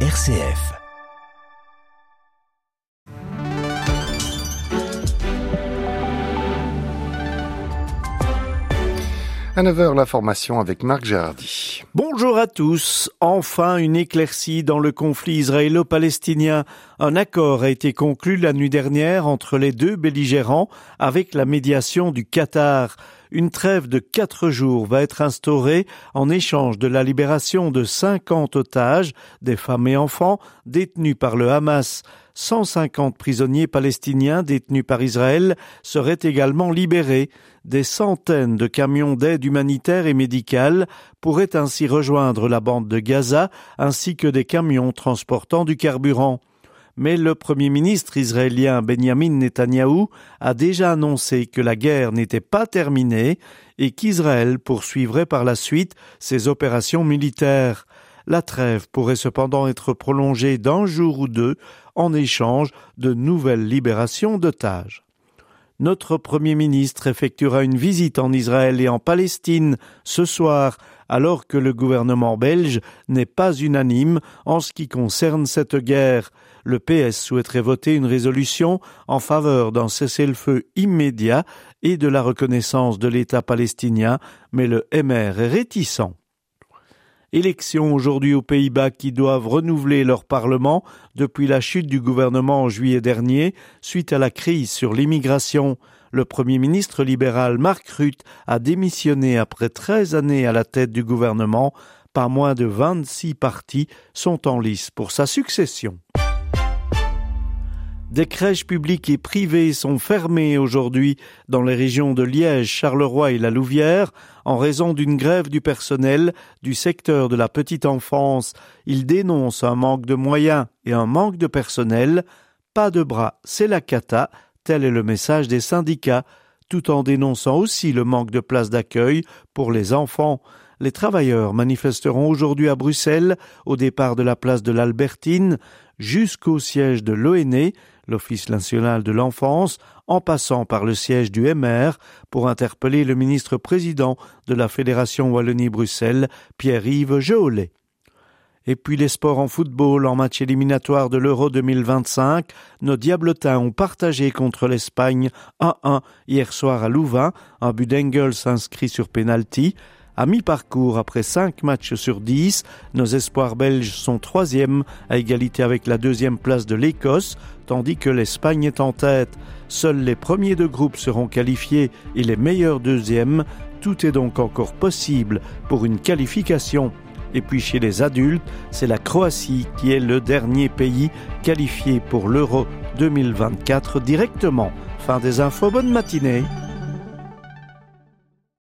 RCF. À 9h, l'information avec Marc Gérardi. Bonjour à tous. Enfin, une éclaircie dans le conflit israélo-palestinien. Un accord a été conclu la nuit dernière entre les deux belligérants avec la médiation du Qatar. Une trêve de quatre jours va être instaurée en échange de la libération de 50 otages, des femmes et enfants, détenus par le Hamas. 150 prisonniers palestiniens détenus par Israël seraient également libérés. Des centaines de camions d'aide humanitaire et médicale pourraient ainsi rejoindre la bande de Gaza ainsi que des camions transportant du carburant. Mais le premier ministre israélien Benjamin Netanyahou a déjà annoncé que la guerre n'était pas terminée et qu'Israël poursuivrait par la suite ses opérations militaires. La trêve pourrait cependant être prolongée d'un jour ou deux en échange de nouvelles libérations d'otages. Notre Premier ministre effectuera une visite en Israël et en Palestine ce soir, alors que le gouvernement belge n'est pas unanime en ce qui concerne cette guerre. Le PS souhaiterait voter une résolution en faveur d'un cessez-le-feu immédiat et de la reconnaissance de l'État palestinien, mais le MR est réticent. Élections aujourd'hui aux Pays-Bas qui doivent renouveler leur Parlement depuis la chute du gouvernement en juillet dernier suite à la crise sur l'immigration. Le Premier ministre libéral Mark Rutte a démissionné après 13 années à la tête du gouvernement. Pas moins de 26 partis sont en lice pour sa succession. Des crèches publiques et privées sont fermées aujourd'hui dans les régions de Liège, Charleroi et la Louvière en raison d'une grève du personnel du secteur de la petite enfance. Ils dénoncent un manque de moyens et un manque de personnel. Pas de bras, c'est la cata, tel est le message des syndicats, tout en dénonçant aussi le manque de places d'accueil pour les enfants. Les travailleurs manifesteront aujourd'hui à Bruxelles, au départ de la place de l'Albertine, jusqu'au siège de l'ONE, l'Office national de l'enfance, en passant par le siège du MR pour interpeller le ministre-président de la Fédération Wallonie-Bruxelles, Pierre-Yves Geolet. Et puis les sports en football en match éliminatoire de l'Euro 2025, nos Diablotins ont partagé contre l'Espagne 1-1 hier soir à Louvain, un but d'Engels inscrit sur penalty. À mi-parcours, après 5 matchs sur 10, nos espoirs belges sont troisièmes à égalité avec la deuxième place de l'Écosse, tandis que l'Espagne est en tête. Seuls les premiers de groupe seront qualifiés et les meilleurs deuxièmes. Tout est donc encore possible pour une qualification. Et puis chez les adultes, c'est la Croatie qui est le dernier pays qualifié pour l'Euro 2024 directement. Fin des infos, bonne matinée.